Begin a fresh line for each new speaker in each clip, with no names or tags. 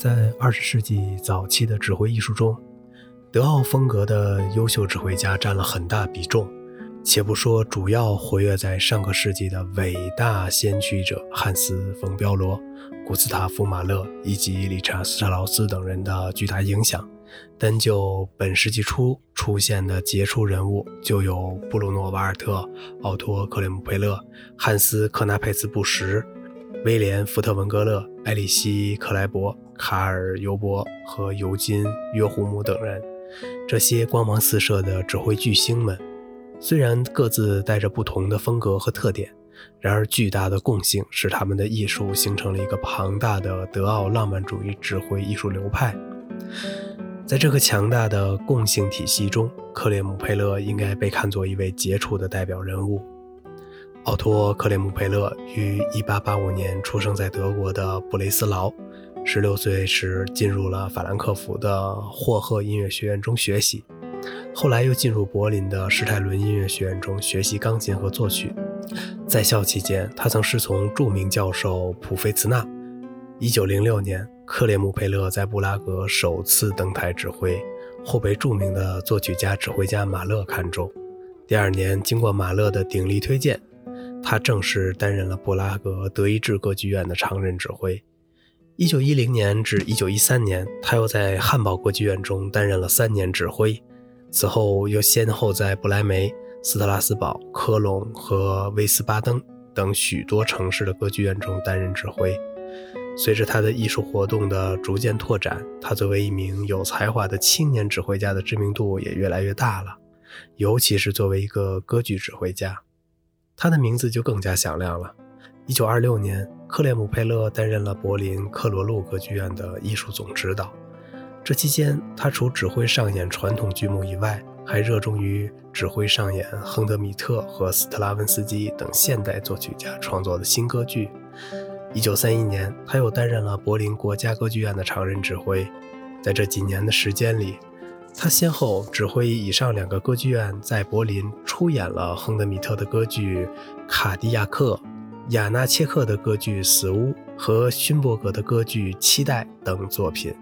在二十世纪早期的指挥艺术中，德奥风格的优秀指挥家占了很大比重。且不说主要活跃在上个世纪的伟大先驱者汉斯·冯·彪罗、古斯塔夫·马勒以及理查·斯特劳斯等人的巨大影响，单就本世纪初出现的杰出人物，就有布鲁诺·瓦尔特、奥托·克雷姆佩勒、汉斯·克纳佩茨布什、威廉·福特文格勒、艾里希·克莱伯、卡尔·尤伯和尤金·约胡姆等人。这些光芒四射的指挥巨星们。虽然各自带着不同的风格和特点，然而巨大的共性使他们的艺术形成了一个庞大的德奥浪漫主义指挥艺术流派。在这个强大的共性体系中，克列姆佩勒应该被看作一位杰出的代表人物。奥托·克列姆佩勒于1885年出生在德国的布雷斯劳，16岁时进入了法兰克福的霍赫音乐学院中学习。后来又进入柏林的施泰伦音乐学院中学习钢琴和作曲。在校期间，他曾师从著名教授普菲茨纳。1906年，克列姆佩勒在布拉格首次登台指挥，后被著名的作曲家、指挥家马勒看中。第二年，经过马勒的鼎力推荐，他正式担任了布拉格德意志歌剧院的常任指挥。1910年至1913年，他又在汉堡歌剧院中担任了三年指挥。此后又先后在不来梅、斯特拉斯堡、科隆和威斯巴登等许多城市的歌剧院中担任指挥。随着他的艺术活动的逐渐拓展，他作为一名有才华的青年指挥家的知名度也越来越大了。尤其是作为一个歌剧指挥家，他的名字就更加响亮了。1926年，克列姆佩勒担任了柏林克罗路歌剧院的艺术总指导。这期间，他除指挥上演传统剧目以外，还热衷于指挥上演亨德米特和斯特拉文斯基等现代作曲家创作的新歌剧。1931年，他又担任了柏林国家歌剧院的常任指挥。在这几年的时间里，他先后指挥以上两个歌剧院在柏林出演了亨德米特的歌剧《卡迪亚克》、亚纳切克的歌剧《死屋》和勋伯格的歌剧《期待》等作品。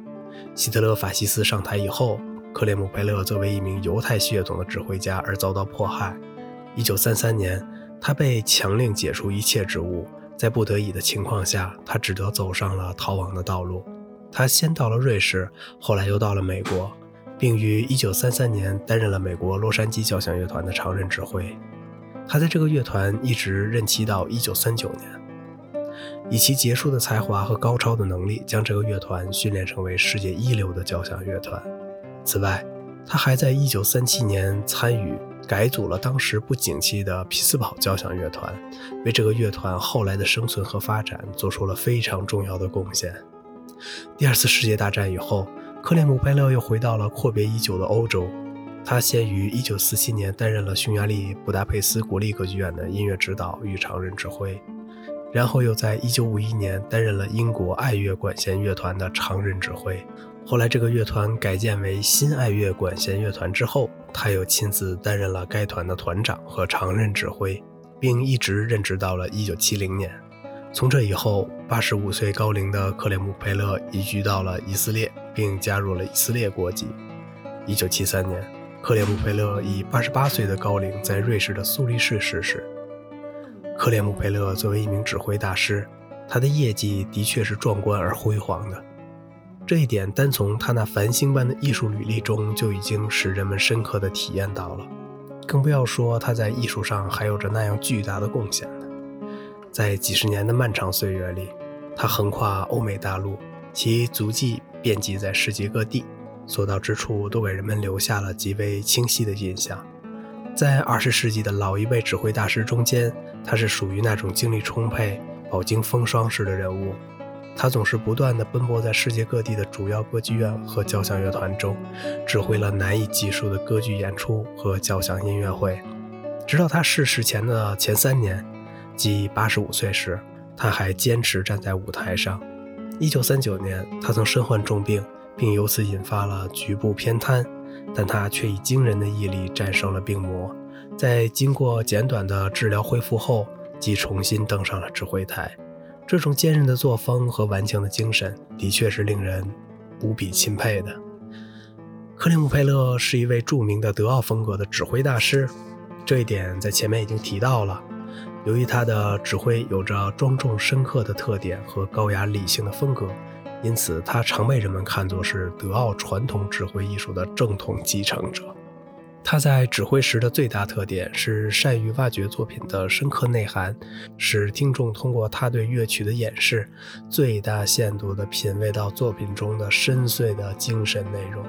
希特勒法西斯上台以后，克列姆佩勒作为一名犹太血统的指挥家而遭到迫害。1933年，他被强令解除一切职务，在不得已的情况下，他只得走上了逃亡的道路。他先到了瑞士，后来又到了美国，并于1933年担任了美国洛杉矶交响乐团的常任指挥。他在这个乐团一直任期到1939年。以其杰出的才华和高超的能力，将这个乐团训练成为世界一流的交响乐团。此外，他还在1937年参与改组了当时不景气的匹兹堡交响乐团，为这个乐团后来的生存和发展做出了非常重要的贡献。第二次世界大战以后，克列姆佩勒又回到了阔别已久的欧洲。他先于1947年担任了匈牙利布达佩斯国立歌剧院的音乐指导与常任指挥。然后又在1951年担任了英国爱乐管弦乐团的常任指挥。后来这个乐团改建为新爱乐管弦乐团之后，他又亲自担任了该团的团长和常任指挥，并一直任职到了1970年。从这以后，85岁高龄的克里姆佩勒移居到了以色列，并加入了以色列国籍。1973年，克列姆佩勒以88岁的高龄在瑞士的苏黎世逝世。克列姆佩勒作为一名指挥大师，他的业绩的确是壮观而辉煌的。这一点单从他那繁星般的艺术履历中就已经使人们深刻地体验到了，更不要说他在艺术上还有着那样巨大的贡献了。在几十年的漫长岁月里，他横跨欧美大陆，其足迹遍及在世界各地，所到之处都给人们留下了极为清晰的印象。在二十世纪的老一辈指挥大师中间，他是属于那种精力充沛、饱经风霜式的人物。他总是不断地奔波在世界各地的主要歌剧院和交响乐团中，指挥了难以计数的歌剧演出和交响音乐会。直到他逝世前的前三年，即八十五岁时，他还坚持站在舞台上。一九三九年，他曾身患重病，并由此引发了局部偏瘫。但他却以惊人的毅力战胜了病魔，在经过简短的治疗恢复后，即重新登上了指挥台。这种坚韧的作风和顽强的精神，的确是令人无比钦佩的。克里姆佩勒是一位著名的德奥风格的指挥大师，这一点在前面已经提到了。由于他的指挥有着庄重深刻的特点和高雅理性的风格，因此他常被人们看作是德奥传统指挥艺术的正统继承者。他在指挥时的最大特点是善于挖掘作品的深刻内涵，使听众通过他对乐曲的演示，最大限度地品味到作品中的深邃的精神内容。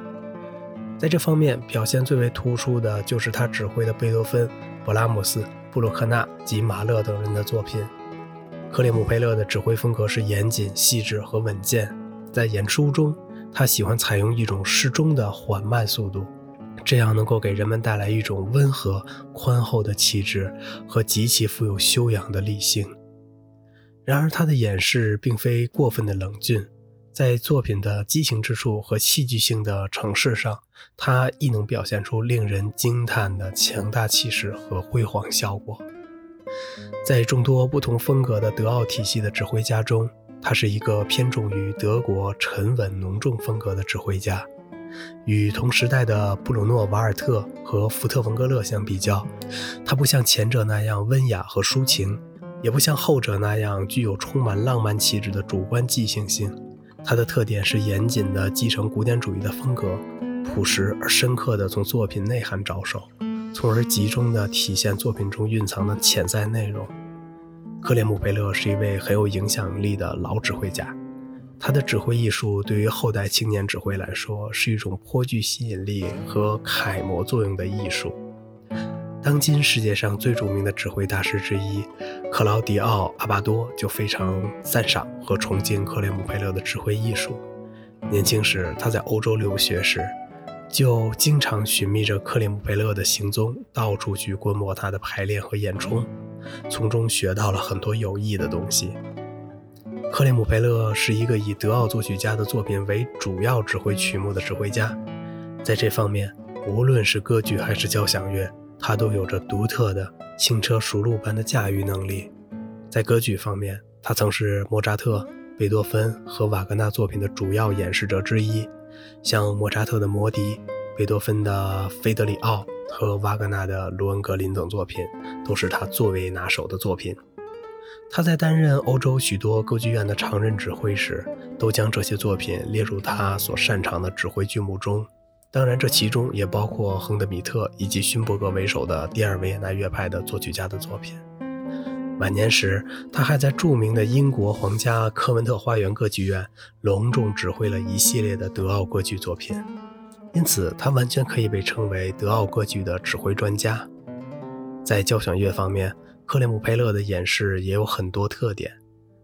在这方面表现最为突出的就是他指挥的贝多芬、勃拉姆斯、布鲁克纳及马勒等人的作品。克里姆佩勒的指挥风格是严谨、细致和稳健，在演出中，他喜欢采用一种适中的缓慢速度，这样能够给人们带来一种温和、宽厚的气质和极其富有修养的理性。然而，他的演示并非过分的冷峻。在作品的激情之处和戏剧性的城市上，他亦能表现出令人惊叹的强大气势和辉煌效果。在众多不同风格的德奥体系的指挥家中，他是一个偏重于德国沉稳浓重风格的指挥家。与同时代的布鲁诺·瓦尔特和福特·冯格勒相比较，他不像前者那样温雅和抒情，也不像后者那样具有充满浪漫气质的主观即兴性。他的特点是严谨地继承古典主义的风格，朴实而深刻地从作品内涵着手，从而集中地体现作品中蕴藏的潜在内容。克列姆贝勒是一位很有影响力的老指挥家，他的指挥艺术对于后代青年指挥来说是一种颇具吸引力和楷模作用的艺术。当今世界上最著名的指挥大师之一，克劳迪奥·阿巴多就非常赞赏和崇敬克雷姆佩勒的指挥艺术。年轻时，他在欧洲留学时，就经常寻觅着克里姆佩勒的行踪，到处去观摩他的排练和演出，从中学到了很多有益的东西。克里姆佩勒是一个以德奥作曲家的作品为主要指挥曲目的指挥家，在这方面，无论是歌剧还是交响乐。他都有着独特的轻车熟路般的驾驭能力。在歌剧方面，他曾是莫扎特、贝多芬和瓦格纳作品的主要演示者之一。像莫扎特的《魔笛》、贝多芬的《菲德里奥》和瓦格纳的《罗恩格林》等作品，都是他最为拿手的作品。他在担任欧洲许多歌剧院的常任指挥时，都将这些作品列入他所擅长的指挥剧目中。当然，这其中也包括亨德米特以及勋伯格为首的第二维也纳乐派的作曲家的作品。晚年时，他还在著名的英国皇家科文特花园歌剧院隆重指挥了一系列的德奥歌剧作品，因此他完全可以被称为德奥歌剧的指挥专家。在交响乐方面，克里姆佩勒的演示也有很多特点。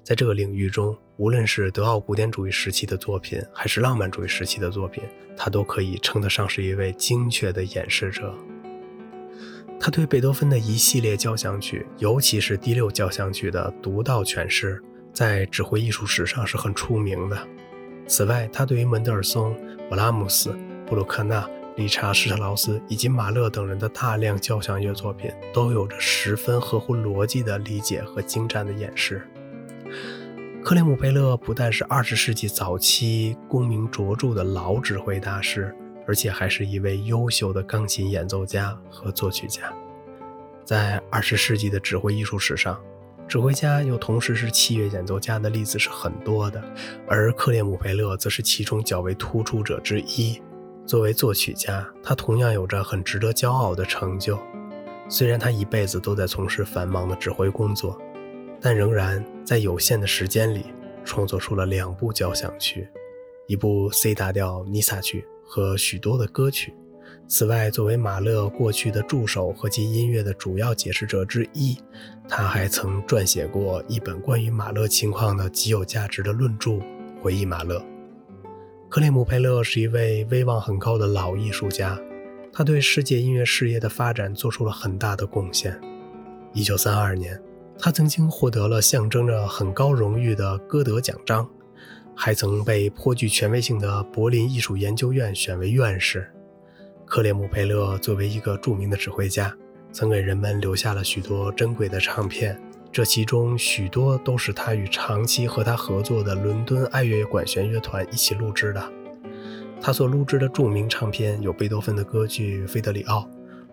在这个领域中，无论是德奥古典主义时期的作品，还是浪漫主义时期的作品，他都可以称得上是一位精确的演示者。他对贝多芬的一系列交响曲，尤其是第六交响曲的独到诠释，在指挥艺术史上是很出名的。此外，他对于门德尔松、勃拉姆斯、布鲁克纳、理查施特劳斯以及马勒等人的大量交响乐作品，都有着十分合乎逻辑的理解和精湛的演示。克里姆贝勒不但是二十世纪早期功名卓著的老指挥大师，而且还是一位优秀的钢琴演奏家和作曲家。在二十世纪的指挥艺术史上，指挥家又同时是器乐演奏家的例子是很多的，而克列姆贝勒则是其中较为突出者之一。作为作曲家，他同样有着很值得骄傲的成就。虽然他一辈子都在从事繁忙的指挥工作。但仍然在有限的时间里创作出了两部交响曲，一部 C 大调弥撒曲和许多的歌曲。此外，作为马勒过去的助手和其音乐的主要解释者之一，他还曾撰写过一本关于马勒情况的极有价值的论著《回忆马勒》。克里姆佩勒是一位威望很高的老艺术家，他对世界音乐事业的发展做出了很大的贡献。一九三二年。他曾经获得了象征着很高荣誉的歌德奖章，还曾被颇具权威性的柏林艺术研究院选为院士。克列姆佩勒作为一个著名的指挥家，曾给人们留下了许多珍贵的唱片，这其中许多都是他与长期和他合作的伦敦爱乐管弦乐团一起录制的。他所录制的著名唱片有贝多芬的歌剧《费德里奥》、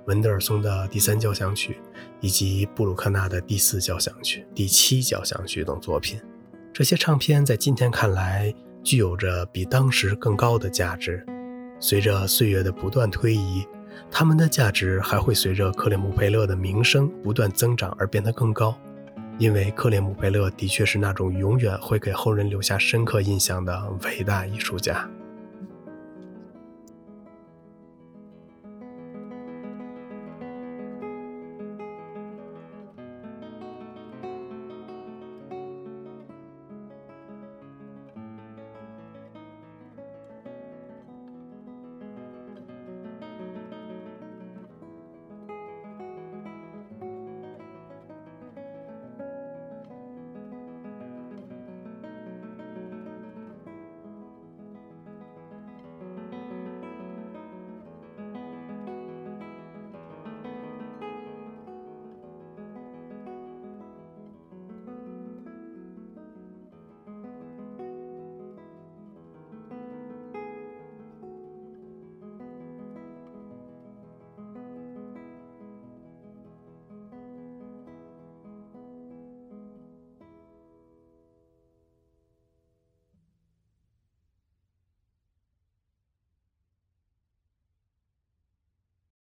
门德尔松的第三交响曲，以及布鲁克纳的第四交响曲、第七交响曲等作品。这些唱片在今天看来具有着比当时更高的价值。随着岁月的不断推移，他们的价值还会随着克里姆佩勒的名声不断增长而变得更高。因为克里姆佩勒的确是那种永远会给后人留下深刻印象的伟大艺术家。